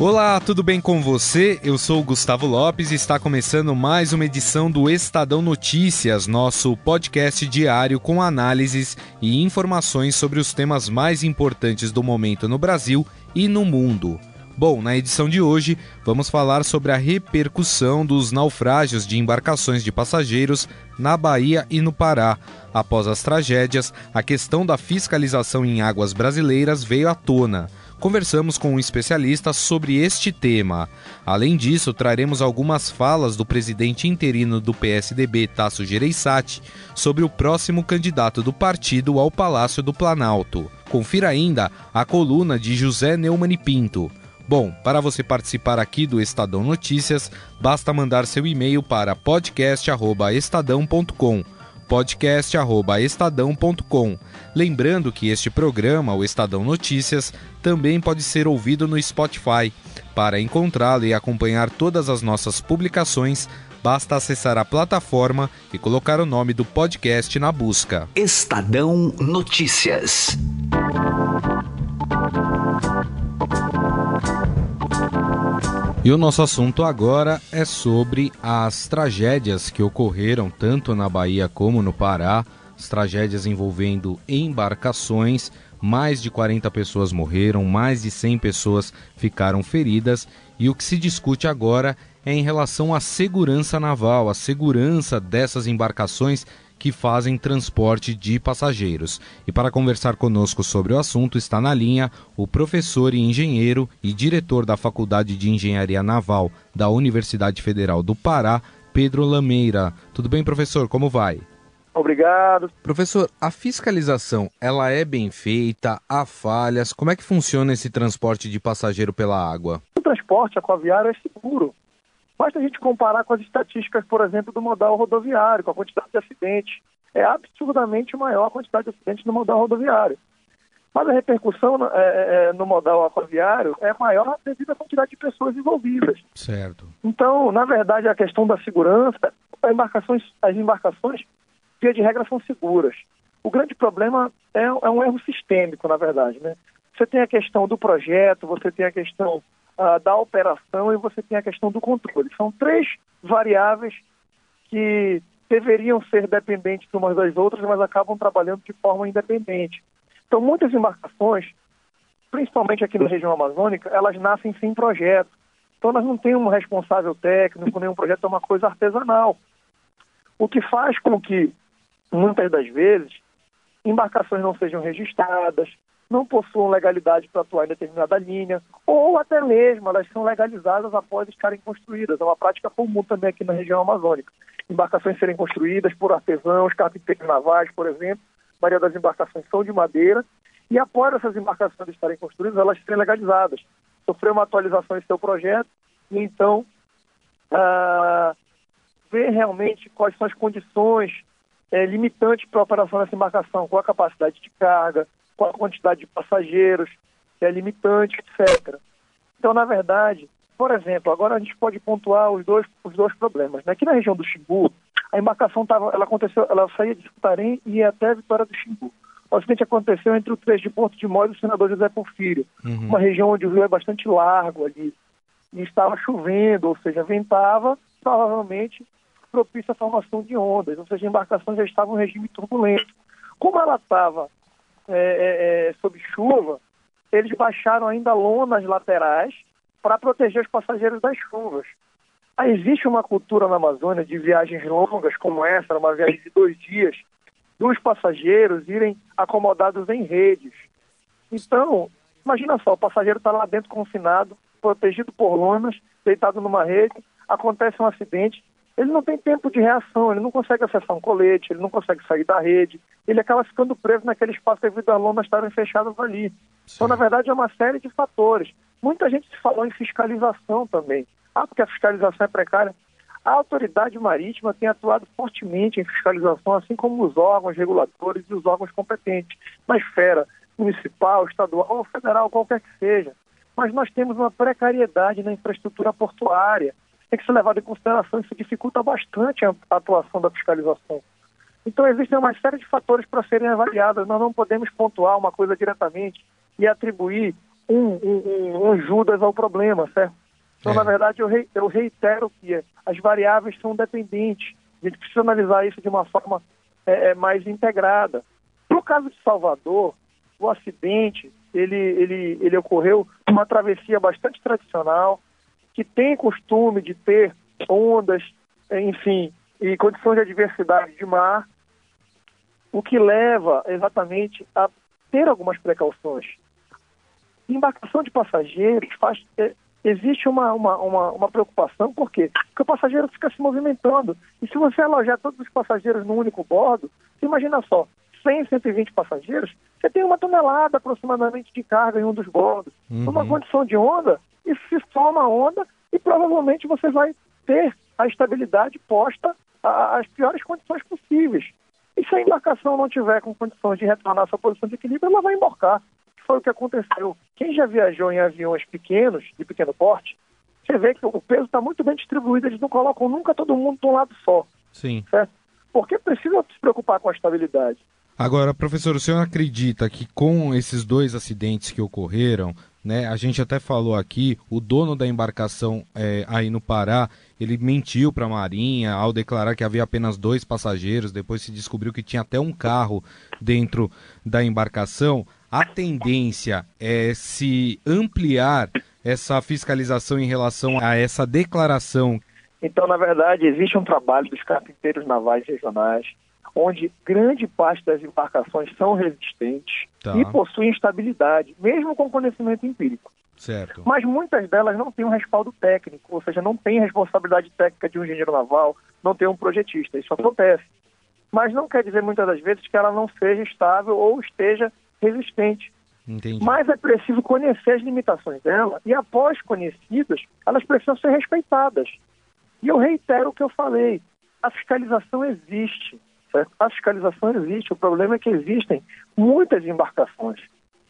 Olá, tudo bem com você? Eu sou o Gustavo Lopes e está começando mais uma edição do Estadão Notícias, nosso podcast diário com análises e informações sobre os temas mais importantes do momento no Brasil e no mundo. Bom, na edição de hoje vamos falar sobre a repercussão dos naufrágios de embarcações de passageiros na Bahia e no Pará. Após as tragédias, a questão da fiscalização em águas brasileiras veio à tona conversamos com um especialista sobre este tema. Além disso, traremos algumas falas do presidente interino do PSDB, Tasso Gereissati, sobre o próximo candidato do partido ao Palácio do Planalto. Confira ainda a coluna de José Neumann Pinto. Bom, para você participar aqui do Estadão Notícias, basta mandar seu e-mail para podcast@estadão.com podcast@estadão.com. Lembrando que este programa, o Estadão Notícias, também pode ser ouvido no Spotify. Para encontrá-lo e acompanhar todas as nossas publicações, basta acessar a plataforma e colocar o nome do podcast na busca. Estadão Notícias. E o nosso assunto agora é sobre as tragédias que ocorreram tanto na Bahia como no Pará, as tragédias envolvendo embarcações. Mais de 40 pessoas morreram, mais de 100 pessoas ficaram feridas, e o que se discute agora é em relação à segurança naval, a segurança dessas embarcações que fazem transporte de passageiros. E para conversar conosco sobre o assunto está na linha o professor e engenheiro e diretor da Faculdade de Engenharia Naval da Universidade Federal do Pará, Pedro Lameira. Tudo bem, professor? Como vai? Obrigado. Professor, a fiscalização, ela é bem feita? Há falhas? Como é que funciona esse transporte de passageiro pela água? O transporte aquaviário é seguro. Basta a gente comparar com as estatísticas, por exemplo, do modal rodoviário, com a quantidade de acidentes. É absurdamente maior a quantidade de acidentes no modal rodoviário. Mas a repercussão é, é, é, no modal aquaviário é maior devido à quantidade de pessoas envolvidas. Certo. Então, na verdade, a questão da segurança, as embarcações, as embarcações, via de regra, são seguras. O grande problema é, é um erro sistêmico, na verdade. Né? Você tem a questão do projeto, você tem a questão uh, da operação e você tem a questão do controle. São três variáveis que deveriam ser dependentes umas das outras, mas acabam trabalhando de forma independente. Então, muitas embarcações, principalmente aqui na região amazônica, elas nascem sem projeto. Então, nós não temos um responsável técnico, nenhum projeto, é uma coisa artesanal. O que faz com que, muitas das vezes, embarcações não sejam registradas, não possuam legalidade para atuar em determinada linha, ou até mesmo elas são legalizadas após estarem construídas. É uma prática comum também aqui na região amazônica. Embarcações serem construídas por artesãos, carpinteiros navais, por exemplo. A maioria das embarcações são de madeira, e após essas embarcações estarem construídas, elas serem legalizadas. Sofrer uma atualização em seu projeto, e então ah, ver realmente quais são as condições é, limitantes para a operação dessa embarcação, qual a capacidade de carga, qual a quantidade de passageiros, se é limitante, etc. Então, na verdade, por exemplo, agora a gente pode pontuar os dois, os dois problemas. Né? Aqui na região do Xingu, a embarcação tava, ela aconteceu, ela saía de Sutarém e ia até a Vitória do Xingu. O acidente aconteceu entre o trecho de Porto de Mós e o senador José Porfírio, uhum. uma região onde o rio é bastante largo ali. E estava chovendo, ou seja, ventava, provavelmente propício à formação de ondas, ou seja, a embarcação já estava em regime turbulento. Como ela estava é, é, é, sob chuva, eles baixaram ainda lonas laterais para proteger os passageiros das chuvas. Aí existe uma cultura na Amazônia de viagens longas como essa, uma viagem de dois dias, dos passageiros irem acomodados em redes. Então, imagina só, o passageiro está lá dentro confinado, protegido por lonas, deitado numa rede, acontece um acidente, ele não tem tempo de reação, ele não consegue acessar um colete, ele não consegue sair da rede, ele acaba ficando preso naquele espaço devido às lonas estarem fechadas ali. Sim. Então, na verdade, é uma série de fatores. Muita gente se falou em fiscalização também. Ah, porque a fiscalização é precária. A autoridade marítima tem atuado fortemente em fiscalização, assim como os órgãos reguladores e os órgãos competentes. Mas, fera, municipal, estadual ou federal, qualquer que seja. Mas nós temos uma precariedade na infraestrutura portuária. Tem que ser levado em consideração, isso dificulta bastante a atuação da fiscalização. Então, existem uma série de fatores para serem avaliados. Nós não podemos pontuar uma coisa diretamente e atribuir um, um, um Judas ao problema, certo? Então, é. na verdade, eu, re, eu reitero que as variáveis são dependentes. A gente precisa analisar isso de uma forma é, é mais integrada. No caso de Salvador, o acidente ele, ele, ele ocorreu numa travessia bastante tradicional, que tem costume de ter ondas, enfim, e condições de adversidade de mar, o que leva exatamente a ter algumas precauções. Embarcação de passageiros faz, é, existe uma, uma, uma, uma, preocupação, por quê? Porque o passageiro fica se movimentando. E se você alojar todos os passageiros num único bordo, imagina só, 100, 120 passageiros, você tem uma tonelada aproximadamente de carga em um dos bordos. Uhum. Numa condição de onda, se forma onda e provavelmente você vai ter a estabilidade posta às piores condições possíveis. E se a embarcação não tiver com condições de retornar à sua posição de equilíbrio, ela vai embarcar. Foi o que aconteceu. Quem já viajou em aviões pequenos, de pequeno porte, você vê que o peso está muito bem distribuído, eles não colocam nunca todo mundo de um lado só. Sim. Certo? Porque precisa se preocupar com a estabilidade. Agora, professor, o senhor acredita que com esses dois acidentes que ocorreram, né, a gente até falou aqui, o dono da embarcação é, aí no Pará, ele mentiu para a Marinha ao declarar que havia apenas dois passageiros, depois se descobriu que tinha até um carro dentro da embarcação. A tendência é se ampliar essa fiscalização em relação a essa declaração. Então, na verdade, existe um trabalho dos carpinteiros navais regionais onde grande parte das embarcações são resistentes tá. e possuem estabilidade, mesmo com conhecimento empírico. Certo. Mas muitas delas não têm um respaldo técnico, ou seja, não têm responsabilidade técnica de um engenheiro naval, não tem um projetista. Isso acontece. Mas não quer dizer muitas das vezes que ela não seja estável ou esteja resistente. Entendi. Mas é preciso conhecer as limitações dela e, após conhecidas, elas precisam ser respeitadas. E eu reitero o que eu falei: a fiscalização existe. Certo? A fiscalização existe, o problema é que existem muitas embarcações.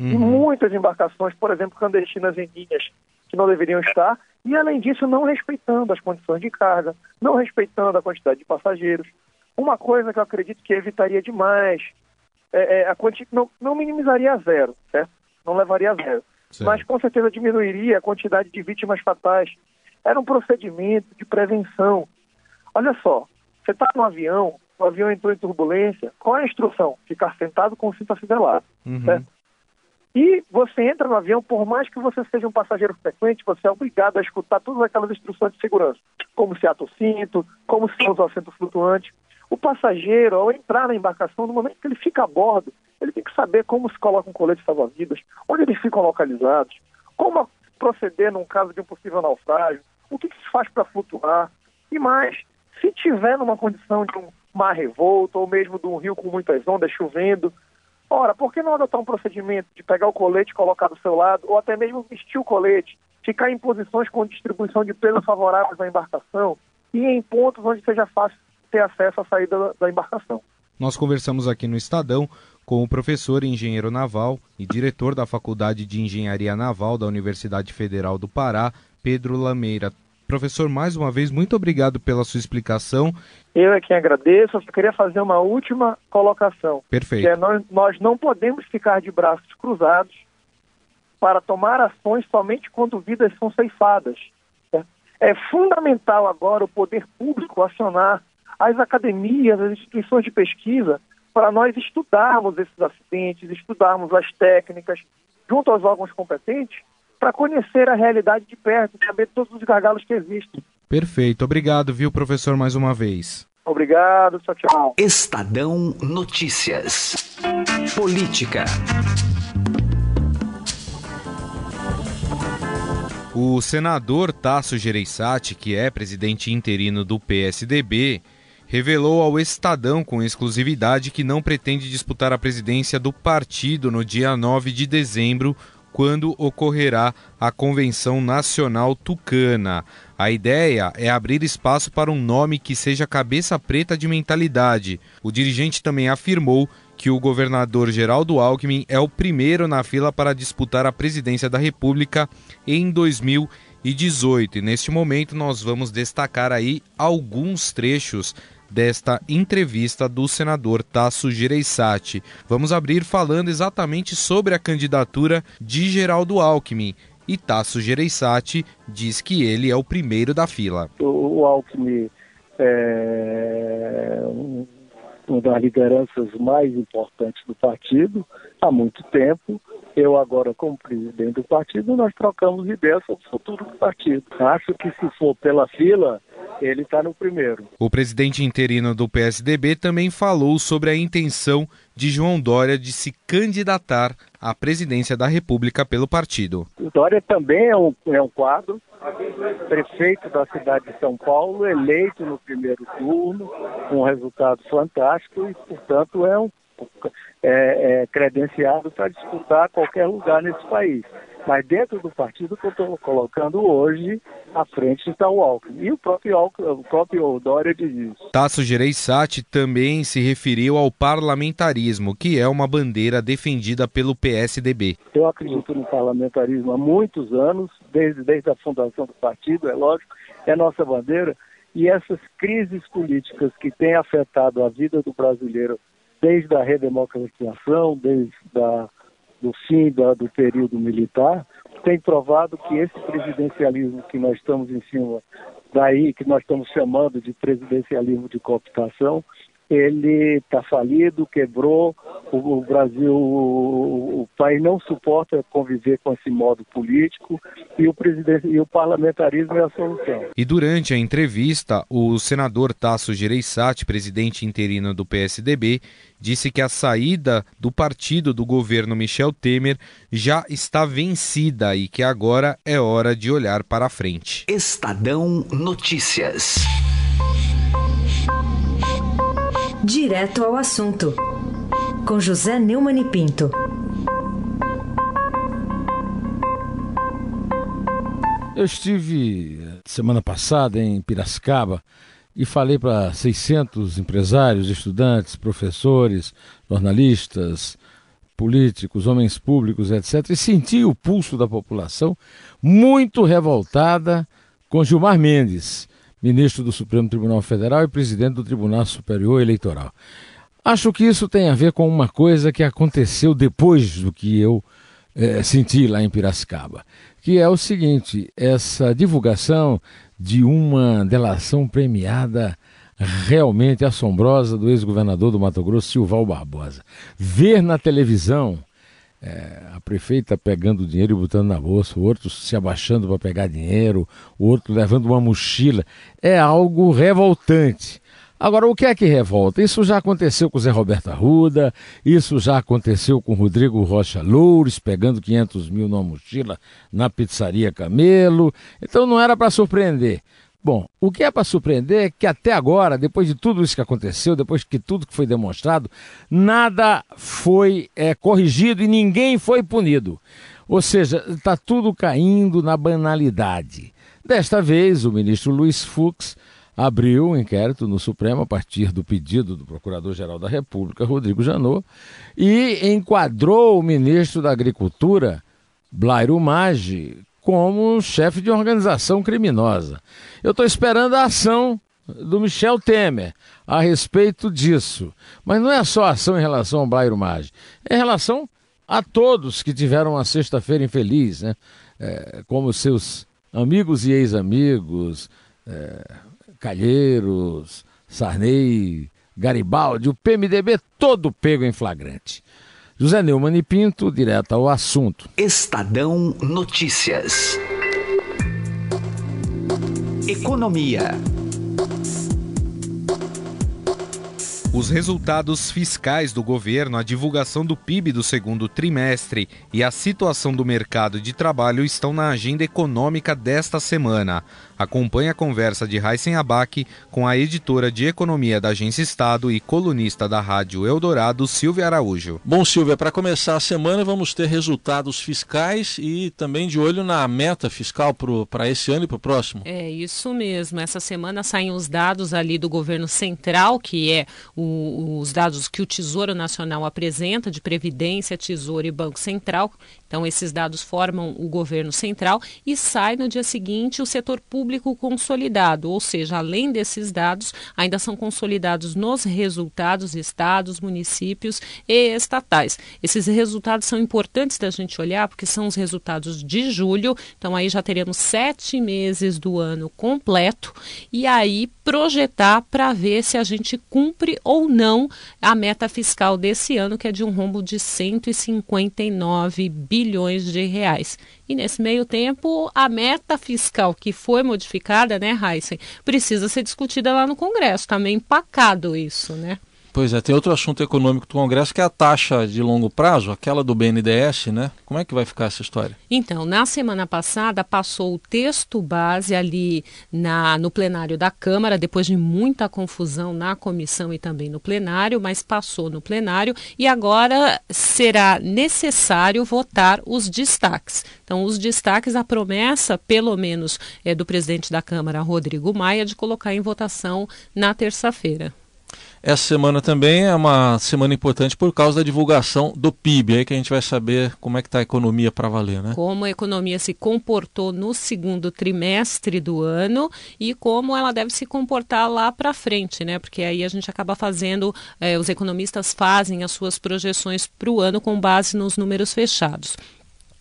Uhum. muitas embarcações, por exemplo, clandestinas em linhas que não deveriam estar, e além disso, não respeitando as condições de carga, não respeitando a quantidade de passageiros. Uma coisa que eu acredito que evitaria demais, é, é a quanti... não, não minimizaria a zero, certo? Não levaria a zero. Mas com certeza diminuiria a quantidade de vítimas fatais. Era um procedimento de prevenção. Olha só, você está no avião, o avião entrou em turbulência, qual é a instrução? Ficar sentado com o cinto afivelado, uhum. certo? E você entra no avião, por mais que você seja um passageiro frequente, você é obrigado a escutar todas aquelas instruções de segurança, como se ata o cinto, como se usa o assento flutuante. O passageiro, ao entrar na embarcação, no momento que ele fica a bordo, ele tem que saber como se coloca um colete salva-vidas, onde eles ficam localizados, como proceder num caso de um possível naufrágio, o que, que se faz para flutuar, e mais, se tiver numa condição de um mar revolto, ou mesmo de um rio com muitas ondas, chovendo. Ora, por que não adotar um procedimento de pegar o colete e colocar do seu lado, ou até mesmo vestir o colete, ficar em posições com distribuição de peso favoráveis na embarcação e em pontos onde seja fácil ter acesso à saída da embarcação? Nós conversamos aqui no Estadão com o professor engenheiro naval e diretor da Faculdade de Engenharia Naval da Universidade Federal do Pará, Pedro Lameira. Professor, mais uma vez, muito obrigado pela sua explicação. Eu é quem agradeço. Eu só queria fazer uma última colocação. Perfeito. É, nós, nós não podemos ficar de braços cruzados para tomar ações somente quando vidas são ceifadas. É, é fundamental agora o poder público acionar as academias, as instituições de pesquisa, para nós estudarmos esses acidentes, estudarmos as técnicas, junto aos órgãos competentes, para conhecer a realidade de perto, saber todos os gargalos que existem. Perfeito. Obrigado, viu, professor, mais uma vez. Obrigado, tchau, tchau. Estadão Notícias. Política. O senador Tasso Gereissati, que é presidente interino do PSDB, revelou ao Estadão com exclusividade que não pretende disputar a presidência do partido no dia 9 de dezembro, quando ocorrerá a Convenção Nacional Tucana. A ideia é abrir espaço para um nome que seja cabeça preta de mentalidade. O dirigente também afirmou que o governador Geraldo Alckmin é o primeiro na fila para disputar a presidência da República em 2018. E neste momento nós vamos destacar aí alguns trechos desta entrevista do senador Tasso Gereissati. Vamos abrir falando exatamente sobre a candidatura de Geraldo Alckmin. E Tasso Gereissati diz que ele é o primeiro da fila. O Alckmin é uma das lideranças mais importantes do partido há muito tempo. Eu agora, como presidente do partido, nós trocamos ideias sobre o futuro do partido. Acho que se for pela fila, ele está no primeiro. O presidente interino do PSDB também falou sobre a intenção de João Dória de se candidatar à presidência da República pelo partido. O Dória também é um, é um quadro, prefeito da cidade de São Paulo, eleito no primeiro turno, com um resultado fantástico e, portanto, é um é, é credenciado para disputar qualquer lugar nesse país. Mas dentro do partido que eu estou colocando hoje, à frente está o Alckmin. E o próprio, Alckmin, o próprio Dória diz isso. Tasso Gereissati também se referiu ao parlamentarismo, que é uma bandeira defendida pelo PSDB. Eu acredito no parlamentarismo há muitos anos, desde, desde a fundação do partido, é lógico, é nossa bandeira. E essas crises políticas que têm afetado a vida do brasileiro desde a redemocratização, desde a do fim da, do período militar, tem provado que esse presidencialismo que nós estamos em cima daí, que nós estamos chamando de presidencialismo de cooptação, ele está falido, quebrou, o, o Brasil, o, o, país não suporta conviver com esse modo político e o, presidente, e o parlamentarismo é a solução. E durante a entrevista, o senador Tasso Gereissati, presidente interino do PSDB, disse que a saída do partido do governo Michel Temer já está vencida e que agora é hora de olhar para frente. Estadão Notícias. Direto ao assunto, com José Neumann e Pinto. Eu estive semana passada em Piracicaba e falei para 600 empresários, estudantes, professores, jornalistas, políticos, homens públicos, etc. E senti o pulso da população muito revoltada com Gilmar Mendes ministro do Supremo Tribunal Federal e presidente do Tribunal Superior Eleitoral. Acho que isso tem a ver com uma coisa que aconteceu depois do que eu é, senti lá em Piracicaba, que é o seguinte: essa divulgação de uma delação premiada realmente assombrosa do ex-governador do Mato Grosso, Silval Barbosa. Ver na televisão é, a prefeita pegando dinheiro e botando na bolsa, o outro se abaixando para pegar dinheiro, o outro levando uma mochila. É algo revoltante. Agora, o que é que revolta? Isso já aconteceu com o Zé Roberto Arruda, isso já aconteceu com o Rodrigo Rocha Loures, pegando 500 mil numa mochila na pizzaria Camelo. Então não era para surpreender. Bom, o que é para surpreender é que até agora, depois de tudo isso que aconteceu, depois que tudo que foi demonstrado, nada foi é, corrigido e ninguém foi punido. Ou seja, está tudo caindo na banalidade. Desta vez, o ministro Luiz Fux abriu um inquérito no Supremo a partir do pedido do Procurador-Geral da República, Rodrigo Janot, e enquadrou o ministro da Agricultura, Blairo Maggi, como chefe de organização criminosa. Eu estou esperando a ação do Michel Temer a respeito disso. Mas não é só ação em relação ao Blairo Maggi, é em relação a todos que tiveram uma sexta-feira infeliz, né? É, como seus amigos e ex-amigos, é, Calheiros, Sarney, Garibaldi, o PMDB todo pego em flagrante. José Neumann e Pinto, direto ao assunto. Estadão Notícias. Economia. Os resultados fiscais do governo, a divulgação do PIB do segundo trimestre e a situação do mercado de trabalho estão na agenda econômica desta semana. Acompanhe a conversa de Heisen Abac com a editora de economia da Agência Estado e colunista da Rádio Eldorado, Silvia Araújo. Bom, Silvia, para começar a semana vamos ter resultados fiscais e também de olho na meta fiscal para esse ano e para o próximo. É isso mesmo. Essa semana saem os dados ali do governo central, que é o, os dados que o Tesouro Nacional apresenta de Previdência, Tesouro e Banco Central. Então, esses dados formam o governo central e sai no dia seguinte o setor público consolidado, ou seja, além desses dados, ainda são consolidados nos resultados estados, municípios e estatais. Esses resultados são importantes da gente olhar porque são os resultados de julho, então aí já teremos sete meses do ano completo e aí projetar para ver se a gente cumpre ou não a meta fiscal desse ano, que é de um rombo de 159 bilhões de reais. E nesse meio tempo, a meta fiscal que foi modificada, né, Heisen, precisa ser discutida lá no Congresso. Está meio empacado isso, né? Pois é, tem outro assunto econômico do Congresso que é a taxa de longo prazo, aquela do BNDES, né? Como é que vai ficar essa história? Então, na semana passada passou o texto base ali na, no plenário da Câmara, depois de muita confusão na comissão e também no plenário, mas passou no plenário e agora será necessário votar os destaques. Então, os destaques, a promessa, pelo menos, é do presidente da Câmara, Rodrigo Maia, de colocar em votação na terça-feira. Essa semana também é uma semana importante por causa da divulgação do PIB, aí que a gente vai saber como é que está a economia para valer, né? Como a economia se comportou no segundo trimestre do ano e como ela deve se comportar lá para frente, né? Porque aí a gente acaba fazendo, eh, os economistas fazem as suas projeções para o ano com base nos números fechados.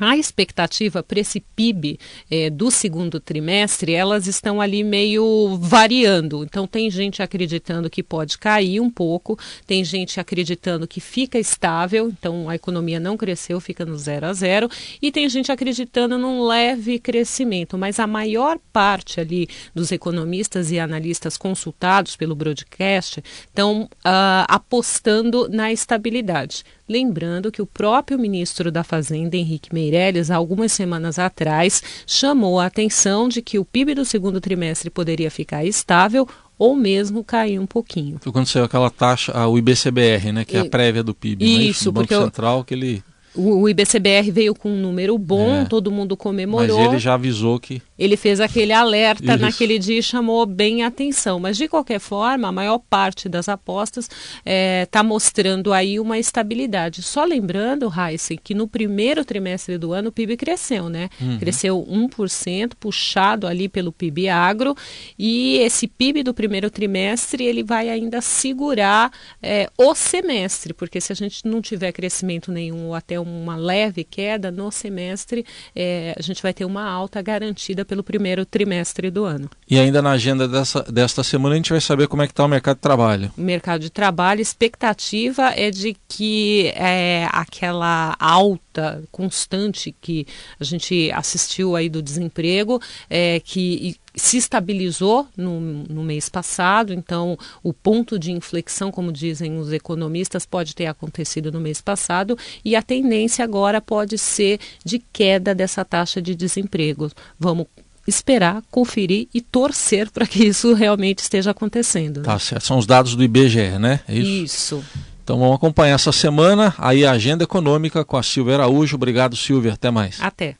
A expectativa para esse PIB eh, do segundo trimestre, elas estão ali meio variando. Então, tem gente acreditando que pode cair um pouco, tem gente acreditando que fica estável, então a economia não cresceu, fica no zero a zero, e tem gente acreditando num leve crescimento. Mas a maior parte ali dos economistas e analistas consultados pelo broadcast estão uh, apostando na estabilidade. Lembrando que o próprio ministro da Fazenda, Henrique Meirelles, algumas semanas atrás, chamou a atenção de que o PIB do segundo trimestre poderia ficar estável ou mesmo cair um pouquinho. Foi quando saiu aquela taxa, o IBCBR, né, que é a prévia do PIB, né, isso, né, do Banco Central, que ele o, o IBCBR veio com um número bom, é. todo mundo comemorou. Mas ele já avisou que. Ele fez aquele alerta Isso. naquele dia e chamou bem a atenção. Mas, de qualquer forma, a maior parte das apostas está é, tá mostrando aí uma estabilidade. Só lembrando, Heisen, que no primeiro trimestre do ano o PIB cresceu, né? Uhum. Cresceu 1%, puxado ali pelo PIB agro. E esse PIB do primeiro trimestre, ele vai ainda segurar é, o semestre, porque se a gente não tiver crescimento nenhum ou até um uma leve queda no semestre, é, a gente vai ter uma alta garantida pelo primeiro trimestre do ano. E ainda na agenda dessa, desta semana a gente vai saber como é que está o mercado de trabalho. Mercado de trabalho, expectativa é de que é, aquela alta constante que a gente assistiu aí do desemprego, é, que se estabilizou no, no, mês passado, então o ponto de inflexão, como dizem os economistas, pode ter acontecido no mês passado e a tendência agora pode ser de queda dessa taxa de desemprego. Vamos esperar, conferir e torcer para que isso realmente esteja acontecendo. Tá certo. São os dados do IBGE, né? É isso. isso. Então vamos acompanhar essa semana aí a agenda econômica com a Silvia Araújo. Obrigado, Silvia. Até mais. Até.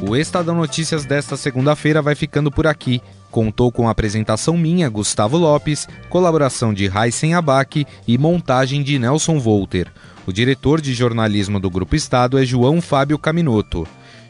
O Estadão Notícias desta segunda-feira vai ficando por aqui. Contou com a apresentação minha, Gustavo Lopes, colaboração de Raisen Abac e montagem de Nelson Volter. O diretor de jornalismo do Grupo Estado é João Fábio Caminoto.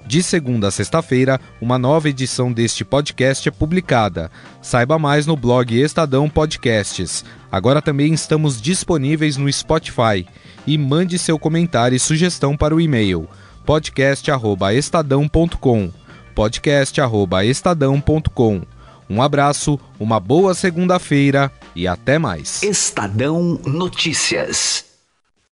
De segunda a sexta-feira, uma nova edição deste podcast é publicada. Saiba mais no blog Estadão Podcasts. Agora também estamos disponíveis no Spotify. E mande seu comentário e sugestão para o e-mail podcast@estadão.com. podcast@estadão.com. Um abraço, uma boa segunda-feira e até mais. Estadão Notícias.